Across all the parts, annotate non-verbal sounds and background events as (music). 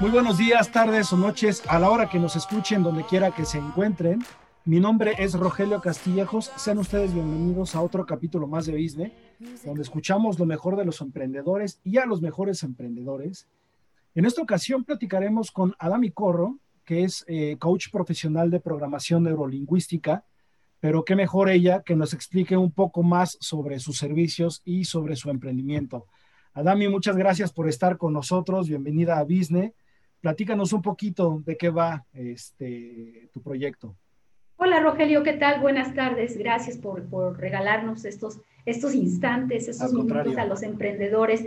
Muy buenos días, tardes o noches, a la hora que nos escuchen, donde quiera que se encuentren. Mi nombre es Rogelio Castillejos. Sean ustedes bienvenidos a otro capítulo más de Business, donde escuchamos lo mejor de los emprendedores y a los mejores emprendedores. En esta ocasión platicaremos con Adami Corro, que es eh, coach profesional de programación neurolingüística, pero qué mejor ella que nos explique un poco más sobre sus servicios y sobre su emprendimiento. Adami, muchas gracias por estar con nosotros. Bienvenida a Business. Platícanos un poquito de qué va este, tu proyecto. Hola Rogelio, ¿qué tal? Buenas tardes. Gracias por, regalarnos estos, estos instantes, estos minutos a los emprendedores.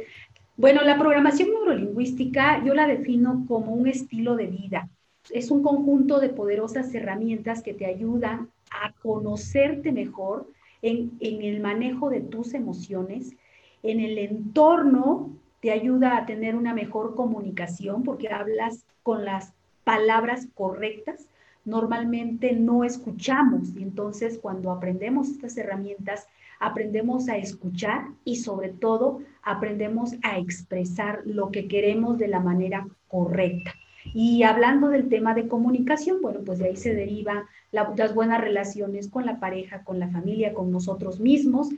Bueno, la programación neurolingüística yo la defino como un estilo de vida. Es un conjunto de poderosas herramientas que te ayudan a conocerte mejor en, en el manejo de tus emociones, en el entorno te ayuda a tener una mejor comunicación porque hablas con las palabras correctas. Normalmente no escuchamos y entonces cuando aprendemos estas herramientas, aprendemos a escuchar y sobre todo aprendemos a expresar lo que queremos de la manera correcta. Y hablando del tema de comunicación, bueno, pues de ahí se derivan las buenas relaciones con la pareja, con la familia, con nosotros mismos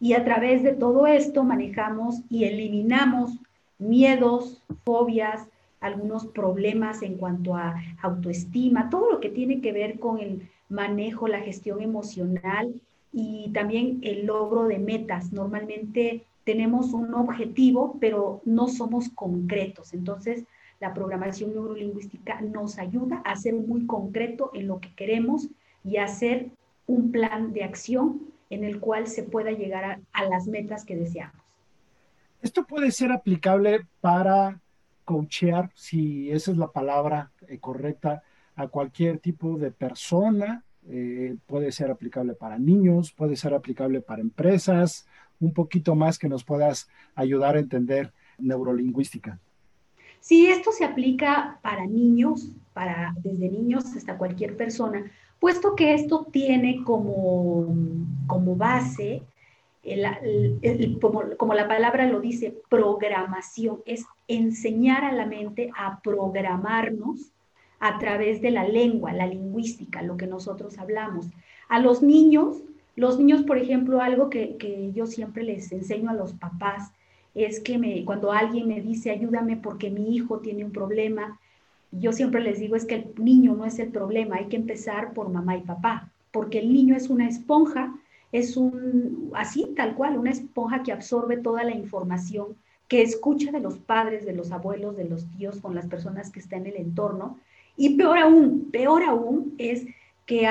y a través de todo esto manejamos y eliminamos miedos, fobias, algunos problemas en cuanto a autoestima, todo lo que tiene que ver con el manejo, la gestión emocional y también el logro de metas. Normalmente tenemos un objetivo, pero no somos concretos. Entonces, la programación neurolingüística nos ayuda a ser muy concreto en lo que queremos y hacer un plan de acción en el cual se pueda llegar a, las metas que deseamos. Esto puede ser aplicable para coachear, si esa es la palabra eh, correcta, a cualquier tipo de persona. Eh, puede ser aplicable para niños, puede ser aplicable para empresas, un poquito más que nos puedas ayudar a entender neurolingüística. Sí, esto se aplica para niños, para desde niños hasta cualquier persona, puesto que esto tiene como, como base, como, la palabra lo dice, programación, es enseñar a la mente a programarnos a través de la lengua, la lingüística, lo que nosotros hablamos. A los niños, los niños, por ejemplo, algo que, que yo siempre les enseño a los papás es que me, cuando alguien me dice, ayúdame porque mi hijo tiene un problema, yo siempre les digo es que el niño no es el problema, hay que empezar por mamá y papá, porque el niño es una esponja, es un, así tal cual, una esponja que absorbe toda la información, que escucha de los padres, de los abuelos, de los tíos, con las personas que están en el entorno. Y peor aún, peor aún es que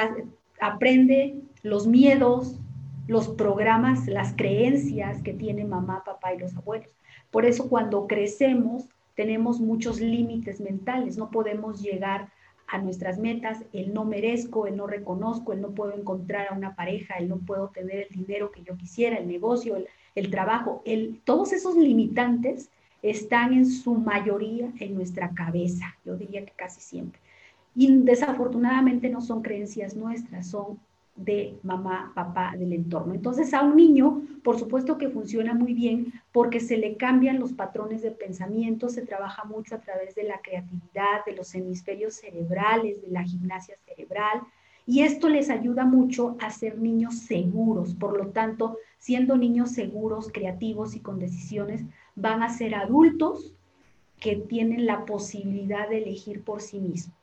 aprende los miedos, los programas, las creencias que tiene mamá, papá y los abuelos. Por eso cuando crecemos tenemos muchos límites mentales, no podemos llegar a nuestras metas, el no merezco, el no reconozco, el no puedo encontrar a una pareja, el no puedo tener el dinero que yo quisiera, el negocio, el, trabajo, el, todos esos limitantes están en su mayoría en nuestra cabeza, yo diría que casi siempre. Y desafortunadamente no son creencias nuestras, son de mamá, papá, del entorno. Entonces a un niño, por supuesto que funciona muy bien porque se le cambian los patrones de pensamiento, se trabaja mucho a través de la creatividad, de los hemisferios cerebrales, de la gimnasia cerebral, y esto les ayuda mucho a ser niños seguros. Por lo tanto, siendo niños seguros, creativos y con decisiones, van a ser adultos que tienen la posibilidad de elegir por sí mismos.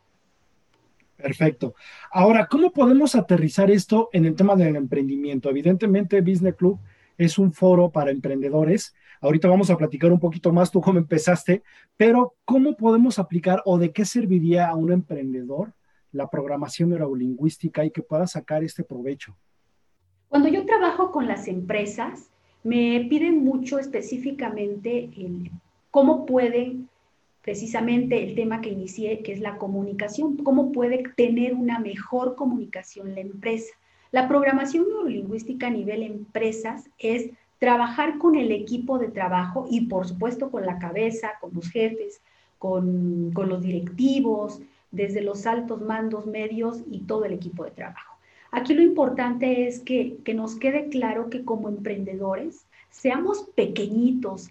Perfecto. Ahora, ¿cómo podemos aterrizar esto en el tema del emprendimiento? Evidentemente, Business Club es un foro para emprendedores. Ahorita vamos a platicar un poquito más tú cómo empezaste, pero ¿cómo podemos aplicar o de qué serviría a un emprendedor la programación neurolingüística y que pueda sacar este provecho? Cuando yo trabajo con las empresas, me piden mucho específicamente cómo pueden precisamente el tema que inicié, que es la comunicación, cómo puede tener una mejor comunicación la empresa. La programación neurolingüística a nivel empresas es trabajar con el equipo de trabajo y por supuesto con la cabeza, con los jefes, con, con los directivos, desde los altos mandos medios y todo el equipo de trabajo. Aquí lo importante es que, que nos quede claro que como emprendedores, seamos pequeñitos,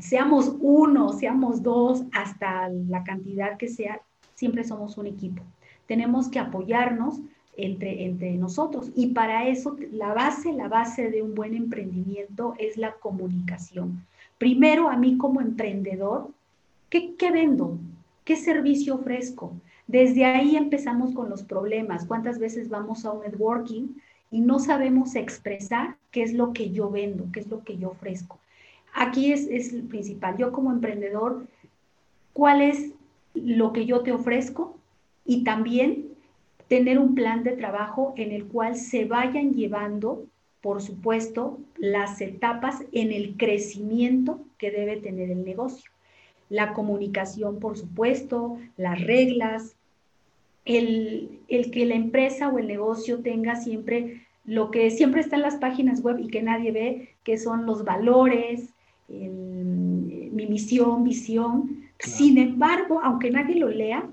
seamos uno, seamos dos, hasta la cantidad que sea, siempre somos un equipo. Tenemos que apoyarnos entre, entre nosotros y para eso la base, la base de un buen emprendimiento es la comunicación. Primero, a mí como emprendedor, ¿qué, qué vendo? ¿Qué servicio ofrezco? Desde ahí empezamos con los problemas. ¿Cuántas veces vamos a un networking y no sabemos expresar qué es lo que yo vendo, qué es lo que yo ofrezco? Aquí es, es el principal. Yo como emprendedor, ¿cuál es lo que yo te ofrezco? Y también tener un plan de trabajo en el cual se vayan llevando, por supuesto, las etapas en el crecimiento que debe tener el negocio. La comunicación, por supuesto, las reglas, el, el que la empresa o el negocio tenga siempre lo que siempre está en las páginas web y que nadie ve, que son los valores, mi misión, visión. Sin embargo, aunque nadie lo lea,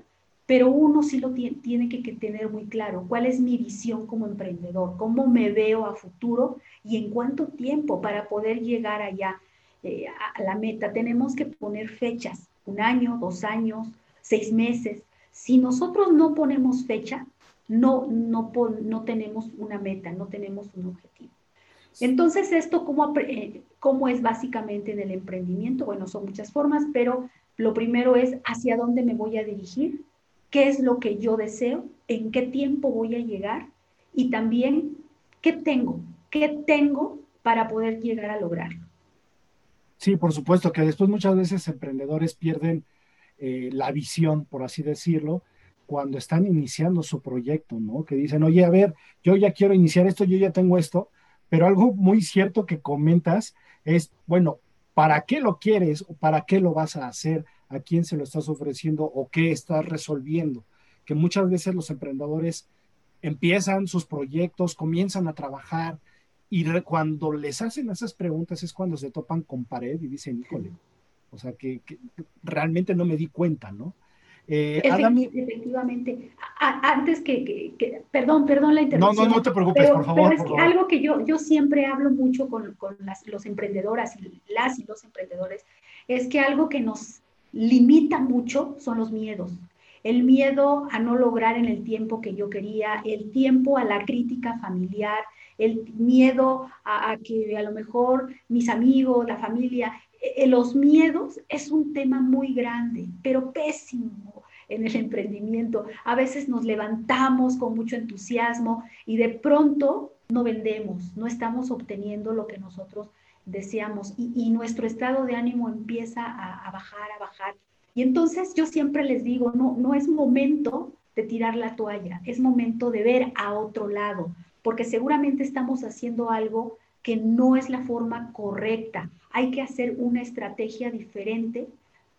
pero uno sí lo tiene, tiene que, tener muy claro, cuál es mi visión como emprendedor, cómo me veo a futuro y en cuánto tiempo para poder llegar allá eh, a la meta. Tenemos que poner fechas, un año, dos años, seis meses. Si nosotros no ponemos fecha, no, no, no tenemos una meta, no tenemos un objetivo. Entonces, esto, ¿cómo, eh, ¿cómo es básicamente en el emprendimiento? Bueno, son muchas formas, pero lo primero es hacia dónde me voy a dirigir, qué es lo que yo deseo, en qué tiempo voy a llegar y también qué tengo, qué tengo para poder llegar a lograrlo. Sí, por supuesto que después muchas veces emprendedores pierden eh, la visión, por así decirlo, cuando están iniciando su proyecto, ¿no? Que dicen, oye, a ver, yo ya quiero iniciar esto, yo ya tengo esto, pero algo muy cierto que comentas es, bueno, ¿para qué lo quieres o para qué lo vas a hacer? ¿A quién se lo estás ofreciendo o qué estás resolviendo? Que muchas veces los emprendedores empiezan sus proyectos, comienzan a trabajar y cuando les hacen esas preguntas es cuando se topan con pared y dicen, híjole, o sea, que realmente no me di cuenta, ¿no? Eh, efectivamente. antes que, perdón, perdón la interrupción. No, no, no te preocupes, por favor. Pero es algo que yo, yo siempre hablo mucho con, con las los emprendedoras, las y los emprendedores, es que algo que nos limita mucho son los miedos. El miedo a no lograr en el tiempo que yo quería, el tiempo a la crítica familiar, el miedo a, a que a lo mejor mis amigos, la familia, los miedos es un tema muy grande, pero pésimo en el emprendimiento. A veces nos levantamos con mucho entusiasmo y de pronto no vendemos, no estamos obteniendo lo que nosotros deseamos y, nuestro estado de ánimo empieza a, a, bajar, a bajar. Y entonces yo siempre les digo, no, no es momento de tirar la toalla, es momento de ver a otro lado, porque seguramente estamos haciendo algo que no es la forma correcta. Hay que hacer una estrategia diferente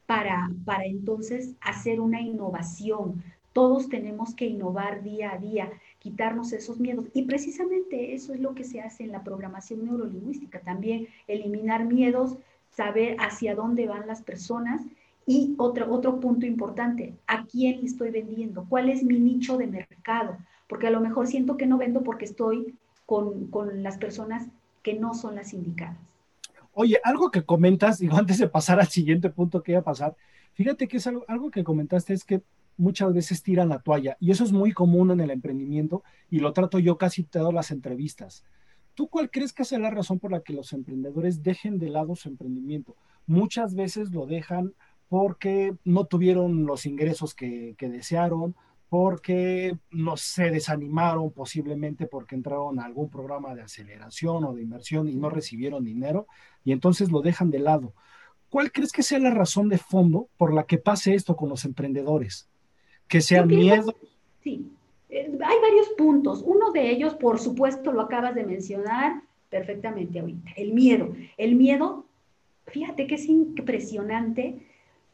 para, para entonces hacer una innovación. Todos tenemos que innovar día a día, quitarnos esos miedos. Y precisamente eso es lo que se hace en la programación neurolingüística. También eliminar miedos, saber hacia dónde van las personas. Y otro, otro punto importante, ¿a quién estoy vendiendo? ¿Cuál es mi nicho de mercado? Porque a lo mejor siento que no vendo porque estoy con, con las personas que no son las indicadas. Oye, algo que comentas, digo, (laughs) antes de pasar al siguiente punto que iba a pasar, fíjate que es algo, algo que comentaste es que muchas veces tiran la toalla y eso es muy común en el emprendimiento y lo trato yo casi todas las entrevistas. ¿Tú cuál crees que es la razón por la que los emprendedores dejen de lado su emprendimiento? Muchas veces lo dejan porque no tuvieron los ingresos que, que desearon, porque no se desanimaron posiblemente porque entraron a algún programa de aceleración o de inversión y no recibieron dinero y entonces lo dejan de lado. ¿Cuál crees que sea la razón de fondo por la que pase esto con los emprendedores? Que sea miedo. Sí, eh, hay varios puntos. Uno de ellos, por supuesto, lo acabas de mencionar perfectamente ahorita, el miedo. El miedo, fíjate que es impresionante,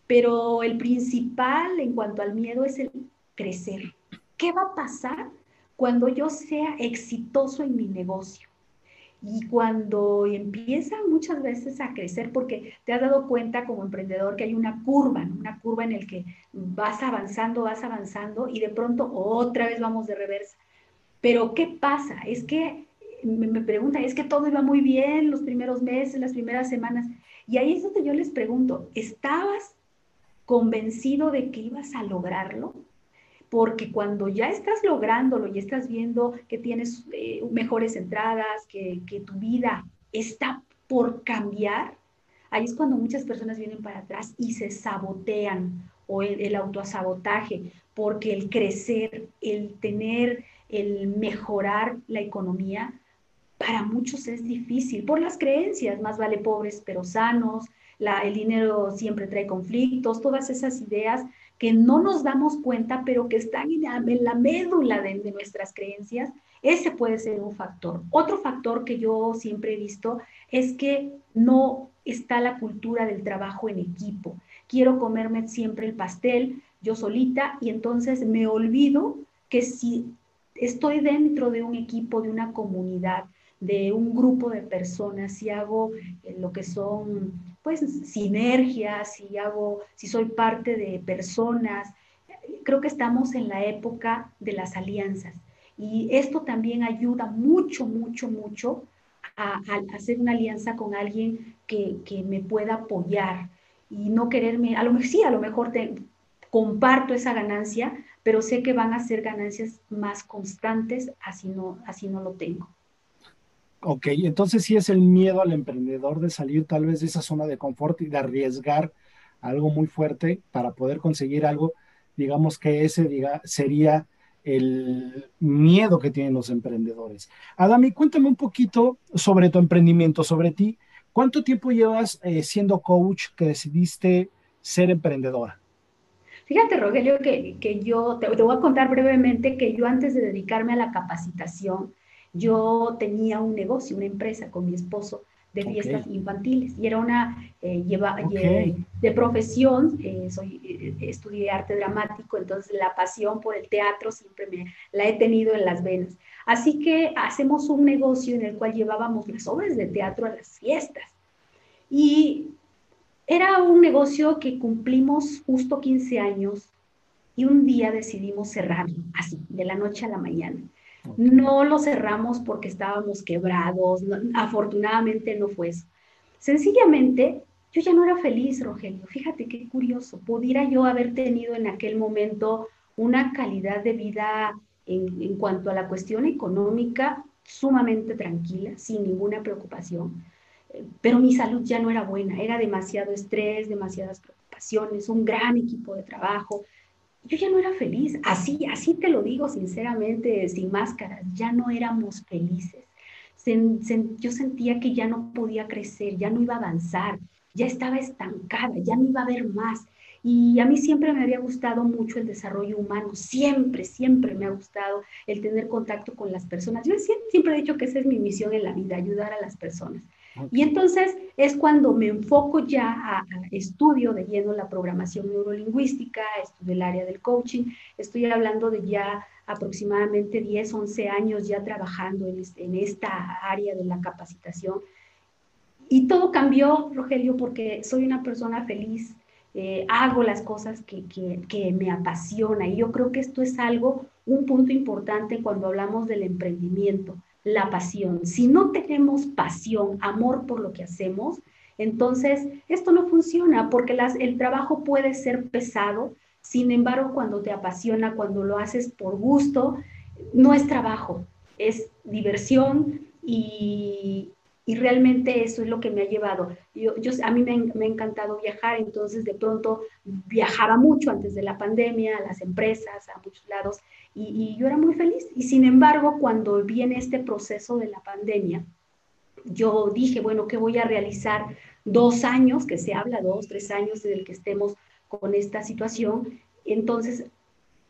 pero el principal en cuanto al miedo es el crecer. ¿Qué va a pasar cuando yo sea exitoso en mi negocio? Y cuando empiezan muchas veces a crecer, porque te has dado cuenta como emprendedor que hay una curva, una curva en el que vas avanzando, vas avanzando y de pronto otra vez vamos de reversa. Pero ¿qué pasa? Es que me preguntan, es que todo iba muy bien los primeros meses, las primeras semanas. Y ahí es donde yo les pregunto, ¿estabas convencido de que ibas a lograrlo? Porque cuando ya estás lográndolo y estás viendo que tienes eh, mejores entradas, que, tu vida está por cambiar, ahí es cuando muchas personas vienen para atrás y se sabotean o el, el autosabotaje, porque el crecer, el tener, el mejorar la economía, para muchos es difícil por las creencias, más vale pobres pero sanos, la, el dinero siempre trae conflictos, todas esas ideas que no nos damos cuenta, pero que están en la, médula de, nuestras creencias, ese puede ser un factor. Otro factor que yo siempre he visto es que no está la cultura del trabajo en equipo. Quiero comerme siempre el pastel yo solita y entonces me olvido que si estoy dentro de un equipo, de una comunidad, de un grupo de personas, si hago eh, lo que son pues sinergias, si hago, si soy parte de personas, creo que estamos en la época de las alianzas y esto también ayuda mucho, mucho, mucho a, hacer una alianza con alguien que, que, me pueda apoyar y no quererme, a lo mejor sí, a lo mejor te, comparto esa ganancia, pero sé que van a ser ganancias más constantes, así no, así no lo tengo. Ok, entonces sí es el miedo al emprendedor de salir tal vez de esa zona de confort y de arriesgar algo muy fuerte para poder conseguir algo, digamos que ese diga, sería el miedo que tienen los emprendedores. Adami, cuéntame un poquito sobre tu emprendimiento, sobre ti. ¿Cuánto tiempo llevas eh, siendo coach que decidiste ser emprendedora? Fíjate, Rogelio, que, yo te, te, voy a contar brevemente que yo antes de dedicarme a la capacitación, yo tenía un negocio, una empresa con mi esposo de fiestas infantiles y era una eh, lleva, de profesión, eh, soy, eh, estudié arte dramático, entonces la pasión por el teatro siempre me la he tenido en las venas. Así que hacemos un negocio en el cual llevábamos las obras de teatro a las fiestas. Y era un negocio que cumplimos justo 15 años y un día decidimos cerrarlo, así, de la noche a la mañana. No lo cerramos porque estábamos quebrados, afortunadamente no fue eso. Sencillamente, yo ya no era feliz, Rogelio. Fíjate qué curioso. Pudiera yo haber tenido en aquel momento una calidad de vida en, en cuanto a la cuestión económica sumamente tranquila, sin ninguna preocupación, pero mi salud ya no era buena, era demasiado estrés, demasiadas preocupaciones, un gran equipo de trabajo, yo ya no era feliz, así, así te lo digo sinceramente, sin máscaras, ya no éramos felices. yo sentía que ya no podía crecer, ya no iba a avanzar, ya estaba estancada, ya no iba a haber más. Y a mí siempre me había gustado mucho el desarrollo humano, siempre, siempre me ha gustado el tener contacto con las personas. Yo siempre he dicho que esa es mi misión en la vida, ayudar a las personas. Y entonces es cuando me enfoco ya a, estudio de lleno la programación neurolingüística, estudio el área del coaching, estoy hablando de ya aproximadamente 10, 11 años ya trabajando en, en esta área de la capacitación. Y todo cambió, Rogelio, porque soy una persona feliz, eh, hago las cosas que, que, que, me apasiona. Y yo creo que esto es algo, un punto importante cuando hablamos del emprendimiento la pasión. Si no tenemos pasión, amor por lo que hacemos, entonces esto no funciona porque el trabajo puede ser pesado, sin embargo, cuando te apasiona, cuando lo haces por gusto, no es trabajo, es diversión y, y realmente eso es lo que me ha llevado. Yo a mí me, me, ha encantado viajar, entonces de pronto viajaba mucho antes de la pandemia, a las empresas, a muchos lados, y, yo era muy feliz. Y sin embargo, cuando viene este proceso de la pandemia, yo dije, bueno, ¿qué voy a realizar? Dos años, que se habla, dos, tres años desde el que estemos con esta situación. Entonces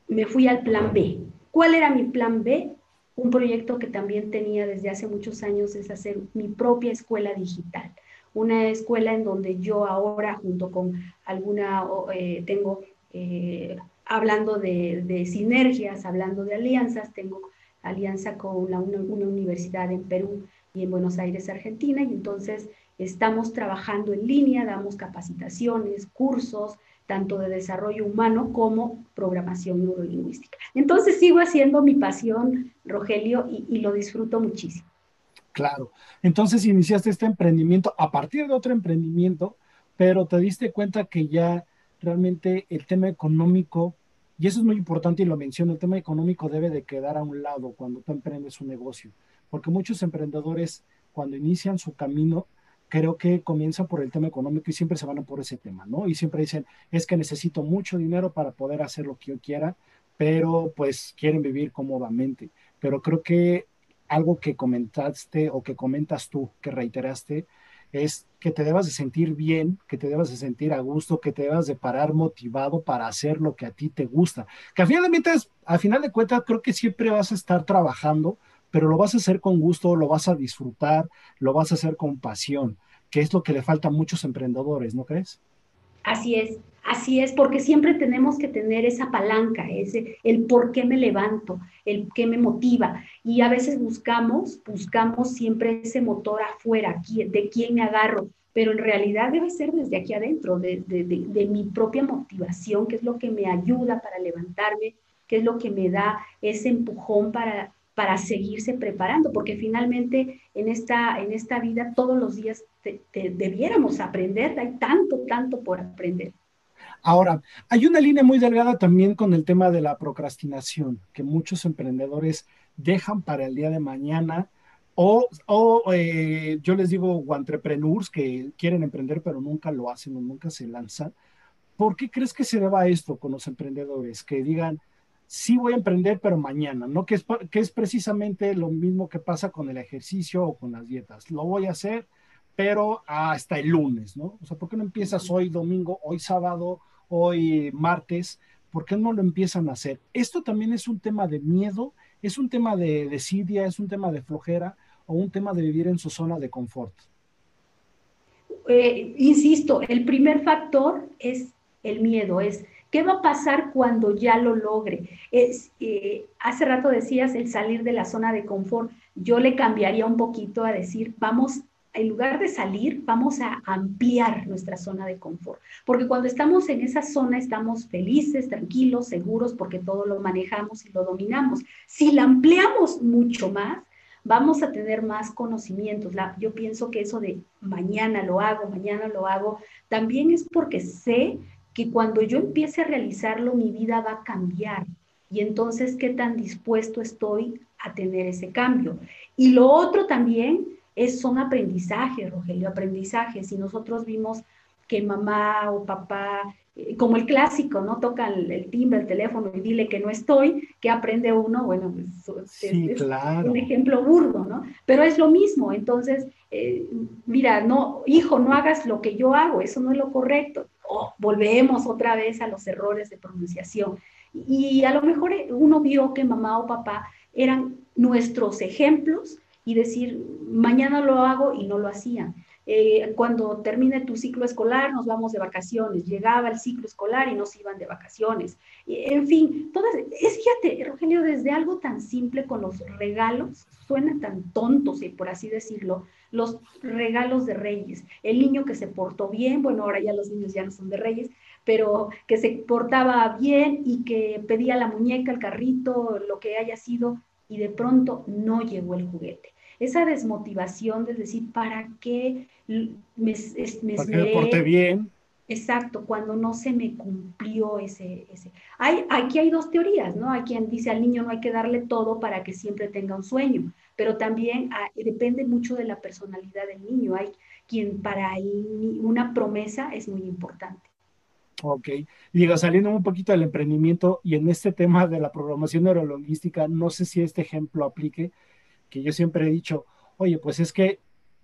me fui al plan B. ¿Cuál era mi plan B? Un proyecto que también tenía desde hace muchos años es hacer mi propia escuela digital, una escuela en donde yo ahora junto con alguna, eh, tengo, eh, hablando de, sinergias, hablando de alianzas, tengo alianza con una, universidad en Perú y en Buenos Aires, Argentina, y entonces estamos trabajando en línea, damos capacitaciones, cursos, tanto de desarrollo humano como programación neurolingüística. Entonces sigo haciendo mi pasión, Rogelio, y, lo disfruto muchísimo. Claro. Entonces iniciaste este emprendimiento a partir de otro emprendimiento, pero te diste cuenta que ya realmente el tema económico, y eso es muy importante y lo menciono, el tema económico debe de quedar a un lado cuando tú emprendes un negocio, porque muchos emprendedores cuando inician su camino, creo que comienzan por el tema económico y siempre se van por ese tema, ¿no? Y siempre dicen, es que necesito mucho dinero para poder hacer lo que yo quiera, pero pues quieren vivir cómodamente. Pero creo que algo que comentaste o que comentas tú, que reiteraste, es que te debas de sentir bien, que te debas de sentir a gusto, que te debas de parar motivado para hacer lo que a ti te gusta. Que a final de cuentas, a final de cuentas, creo que siempre vas a estar trabajando, pero lo vas a hacer con gusto, lo vas a disfrutar, lo vas a hacer con pasión, que es lo que le falta a muchos emprendedores, ¿no crees? Así es, así es, porque siempre tenemos que tener esa palanca, ese, el por qué me levanto, el qué me motiva. Y a veces buscamos, buscamos siempre ese motor afuera, de quién me agarro, pero en realidad debe ser desde aquí adentro, de, mi propia motivación, que es lo que me ayuda para levantarme, que es lo que me da ese empujón para, para seguirse preparando, porque finalmente en esta, en esta vida todos los días debiéramos aprender, hay tanto, tanto por aprender. Ahora, hay una línea muy delgada también con el tema de la procrastinación, que muchos emprendedores dejan para el día de mañana, o, o eh, yo les digo, o entrepreneurs que quieren emprender pero nunca lo hacen o nunca se lanzan. ¿Por qué crees que se deba esto con los emprendedores? Que digan, sí voy a emprender, pero mañana, ¿no? Que es, que es precisamente lo mismo que pasa con el ejercicio o con las dietas. Lo voy a hacer, pero hasta el lunes, ¿no? O sea, ¿por qué no empiezas hoy domingo, hoy sábado, hoy martes? ¿Por qué no lo empiezan a hacer? Esto también es un tema de miedo, es un tema de desidia, es un tema de flojera o un tema de vivir en su zona de confort. Eh, insisto, el primer factor es el miedo, es ¿Qué va a pasar cuando ya lo logre? Es, eh, hace rato decías el salir de la zona de confort. Yo le cambiaría un poquito a decir, vamos, en lugar de salir, vamos a ampliar nuestra zona de confort. Porque cuando estamos en esa zona estamos felices, tranquilos, seguros, porque todo lo manejamos y lo dominamos. Si la ampliamos mucho más, vamos a tener más conocimientos. yo pienso que eso de mañana lo hago, mañana lo hago, también es porque sé que cuando yo empiece a realizarlo, mi vida va a cambiar. Y entonces, ¿qué tan dispuesto estoy a tener ese cambio? Y lo otro también es, son aprendizajes, Rogelio, aprendizajes. Y nosotros vimos que mamá o papá, eh, como el clásico, ¿no? Toca el, timbre, el teléfono y dile que no estoy, que aprende uno, bueno, pues, es, un ejemplo burdo, ¿no? Pero es lo mismo, entonces, eh, mira, no, hijo, no hagas lo que yo hago, eso no es lo correcto volvemos otra vez a los errores de pronunciación. Y a lo mejor uno vio que mamá o papá eran nuestros ejemplos y decir, mañana lo hago y no lo hacían. Eh, cuando termine tu ciclo escolar, nos vamos de vacaciones. Llegaba el ciclo escolar y nos iban de vacaciones. En fin, todas, es, fíjate, Rogelio, desde algo tan simple con los regalos, suena tan tontos, por así decirlo, los regalos de reyes. El niño que se portó bien, bueno, ahora ya los niños ya no son de reyes, pero que se portaba bien y que pedía la muñeca, el carrito, lo que haya sido, y de pronto no llegó el juguete. Esa desmotivación de decir, ¿para qué me, me, me porté bien? Exacto, cuando no se me cumplió ese, ese. Hay, aquí hay dos teorías, ¿no? Hay quien dice al niño no hay que darle todo para que siempre tenga un sueño, pero también ah, depende mucho de la personalidad del niño. Hay quien para una promesa es muy importante. Ok, diga, saliendo un poquito del emprendimiento y en este tema de la programación neurolingüística, no sé si este ejemplo aplique, que yo siempre he dicho, oye, pues es que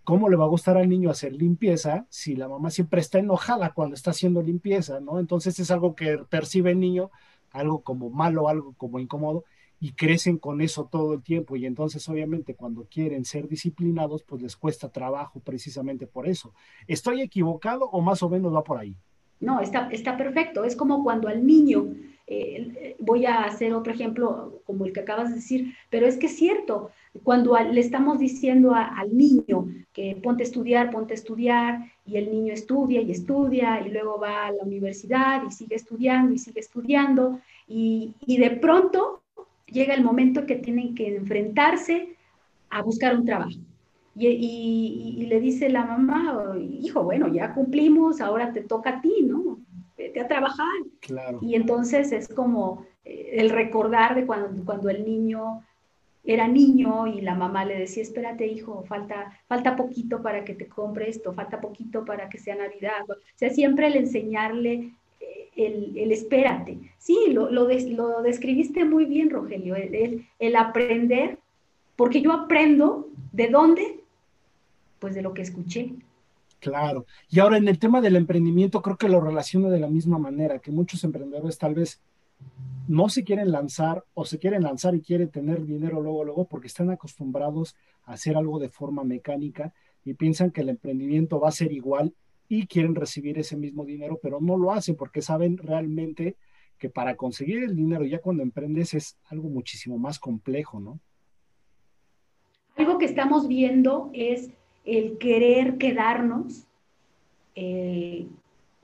¿cómo le va a gustar al niño hacer limpieza si la mamá siempre está enojada cuando está haciendo limpieza, ¿no? Entonces es algo que percibe el niño, algo como malo, algo como incómodo, y crecen con eso todo el tiempo. Y entonces obviamente cuando quieren ser disciplinados, pues les cuesta trabajo precisamente por eso. ¿Estoy equivocado o más o menos va por ahí? No, está, está perfecto. Es como cuando al niño eh, voy a hacer otro ejemplo como el que acabas de decir, pero es que es cierto, cuando le estamos diciendo al niño que ponte a estudiar, ponte a estudiar, y el niño estudia y estudia, y luego va a la universidad y sigue estudiando y sigue estudiando, y, de pronto llega el momento que tienen que enfrentarse a buscar un trabajo. Y, le dice la mamá, hijo, bueno, ya cumplimos, ahora te toca a ti, ¿no? Vete a trabajar. Claro. Y entonces es como eh, el recordar de cuando, cuando el niño era niño y la mamá le decía, espérate hijo, falta, falta poquito para que te compre esto, falta poquito para que sea Navidad. O sea, siempre el enseñarle eh, el, espérate. Sí, lo, lo, lo, describiste muy bien, Rogelio, el, el, aprender, porque yo aprendo de dónde, pues de lo que escuché. Claro. Y ahora en el tema del emprendimiento creo que lo relaciono de la misma manera, que muchos emprendedores tal vez no se quieren lanzar o se quieren lanzar y quieren tener dinero luego, luego, porque están acostumbrados a hacer algo de forma mecánica y piensan que el emprendimiento va a ser igual y quieren recibir ese mismo dinero, pero no lo hacen porque saben realmente que para conseguir el dinero ya cuando emprendes es algo muchísimo más complejo, ¿no? Algo que estamos viendo es el querer quedarnos eh,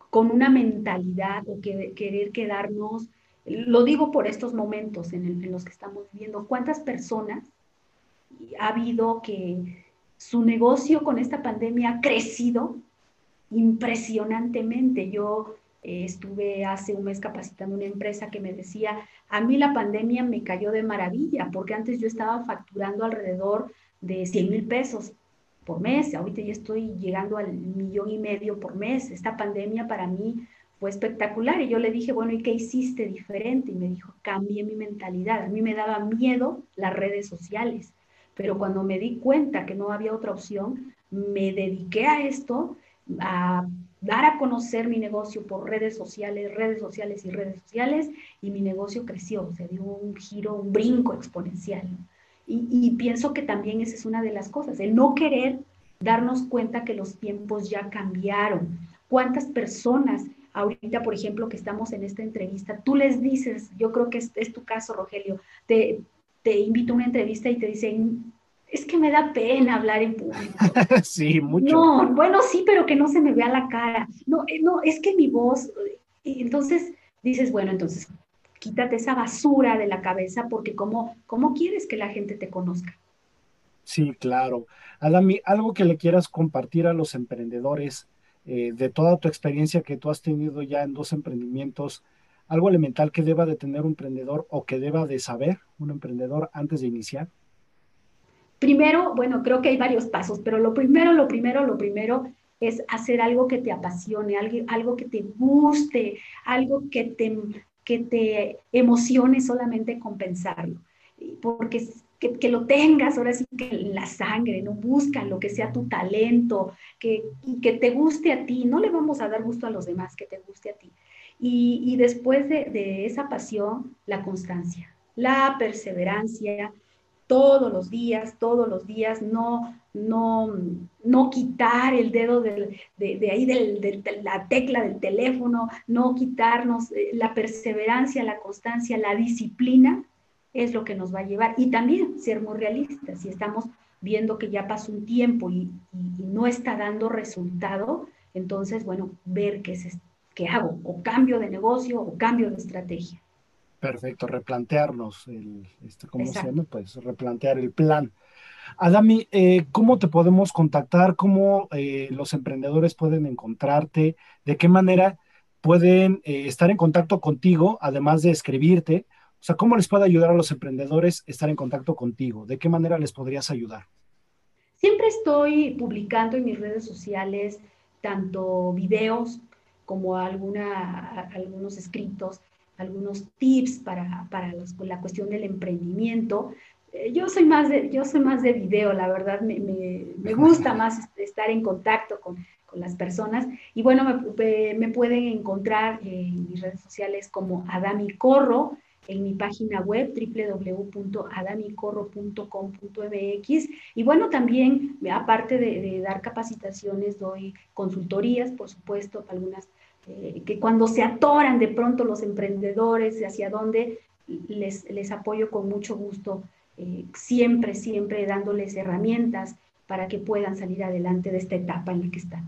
con una mentalidad o que, querer quedarnos lo digo por estos momentos en, los que estamos viviendo. ¿Cuántas personas ha habido que su negocio con esta pandemia ha crecido impresionantemente? Yo eh, estuve hace un mes capacitando una empresa que me decía, a mí la pandemia me cayó de maravilla, porque antes yo estaba facturando alrededor de 100 mil pesos por mes, ahorita ya estoy llegando al millón y medio por mes. Esta pandemia para mí fue espectacular. Y yo le dije, bueno, ¿y qué hiciste diferente? Y me dijo, cambié mi mentalidad. A mí me daba miedo las redes sociales, pero cuando me di cuenta que no había otra opción, me dediqué a esto, a dar a conocer mi negocio por redes sociales, redes sociales y redes sociales, y mi negocio creció, se dio un giro, un brinco exponencial. Y, y pienso que también esa es una de las cosas, el no querer darnos cuenta que los tiempos ya cambiaron. ¿Cuántas personas ahorita, por ejemplo, que estamos en esta entrevista, tú les dices, yo creo que es, tu caso, Rogelio, te, te invito a una entrevista y te dicen, es que me da pena hablar en público. (laughs) sí, mucho. No, bueno, sí, pero que no se me vea la cara. No, eh, no, es que mi voz, entonces dices, bueno, entonces quítate esa basura de la cabeza porque ¿cómo, cómo quieres que la gente te conozca? Sí, claro. Adami, algo que le quieras compartir a los emprendedores eh, de toda tu experiencia que tú has tenido ya en dos emprendimientos, algo elemental que deba de tener un emprendedor o que deba de saber un emprendedor antes de iniciar? Primero, bueno, creo que hay varios pasos, pero lo primero, lo primero, lo primero es hacer algo que te apasione, algo, algo que te guste, algo que te, que te emocione solamente compensarlo. Porque que, lo tengas ahora sí que en la sangre, ¿no? Busca lo que sea tu talento, que, que te guste a ti. No le vamos a dar gusto a los demás, que te guste a ti. Y, y después de, de, esa pasión, la constancia, la perseverancia, todos los días, todos los días, no, no, no quitar el dedo de, ahí de la tecla del teléfono, no quitarnos eh, la perseverancia, la constancia, la disciplina es lo que nos va a llevar. Y también ser muy realistas, si estamos viendo que ya pasó un tiempo y, no está dando resultado, entonces, bueno, ver qué, es, qué hago, o cambio de negocio o cambio de estrategia. Perfecto, replantearnos, el, este, ¿cómo se llama? Pues replantear el plan. Adami, eh, ¿cómo te podemos contactar? ¿Cómo eh, los emprendedores pueden encontrarte? ¿De qué manera pueden eh, estar en contacto contigo, además de escribirte? O sea, ¿cómo les puede ayudar a los emprendedores estar en contacto contigo? ¿De qué manera les podrías ayudar? Siempre estoy publicando en mis redes sociales tanto videos como alguna, algunos escritos, algunos tips para, para la cuestión del emprendimiento. Eh, yo soy más de, yo soy más de video, la verdad, me, me, (laughs) gusta más estar en contacto con, con las personas. Y bueno, me, me, pueden encontrar en mis redes sociales como Adami Corro, en mi página web www.adamicorro.com.mx y bueno, también aparte de, dar capacitaciones, doy consultorías, por supuesto, algunas eh, que cuando se atoran de pronto los emprendedores hacia dónde, les, les apoyo con mucho gusto, eh, siempre, siempre dándoles herramientas para que puedan salir adelante de esta etapa en la que están.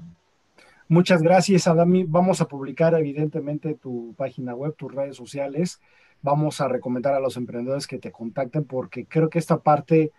Muchas gracias, Adami. Vamos a publicar evidentemente tu página web, tus redes sociales. Vamos a recomendar a los emprendedores que te contacten porque creo que esta parte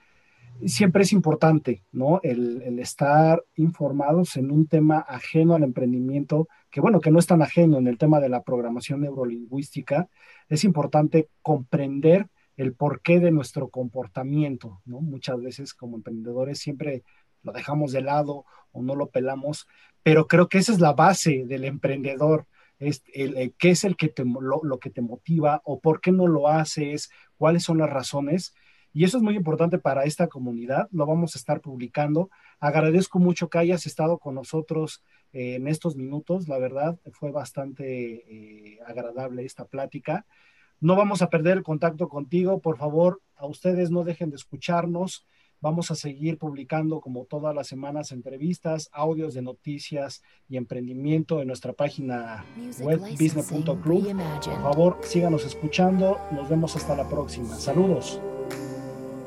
siempre es importante, ¿no? El, el, estar informados en un tema ajeno al emprendimiento, que bueno, que no es tan ajeno en el tema de la programación neurolingüística, es importante comprender el porqué de nuestro comportamiento, ¿no? Muchas veces como emprendedores siempre lo dejamos de lado o no lo pelamos, pero creo que esa es la base del emprendedor, es el, qué es el que te, lo, lo, que te motiva o por qué no lo haces, cuáles son las razones. Y eso es muy importante para esta comunidad, lo vamos a estar publicando. Agradezco mucho que hayas estado con nosotros eh, en estos minutos, la verdad fue bastante eh, agradable esta plática. No vamos a perder el contacto contigo, por favor, a ustedes no dejen de escucharnos. Vamos a seguir publicando como todas las semanas entrevistas, audios de noticias y emprendimiento en nuestra página web business.club. Por favor, síganos escuchando. Nos vemos hasta la próxima. Saludos.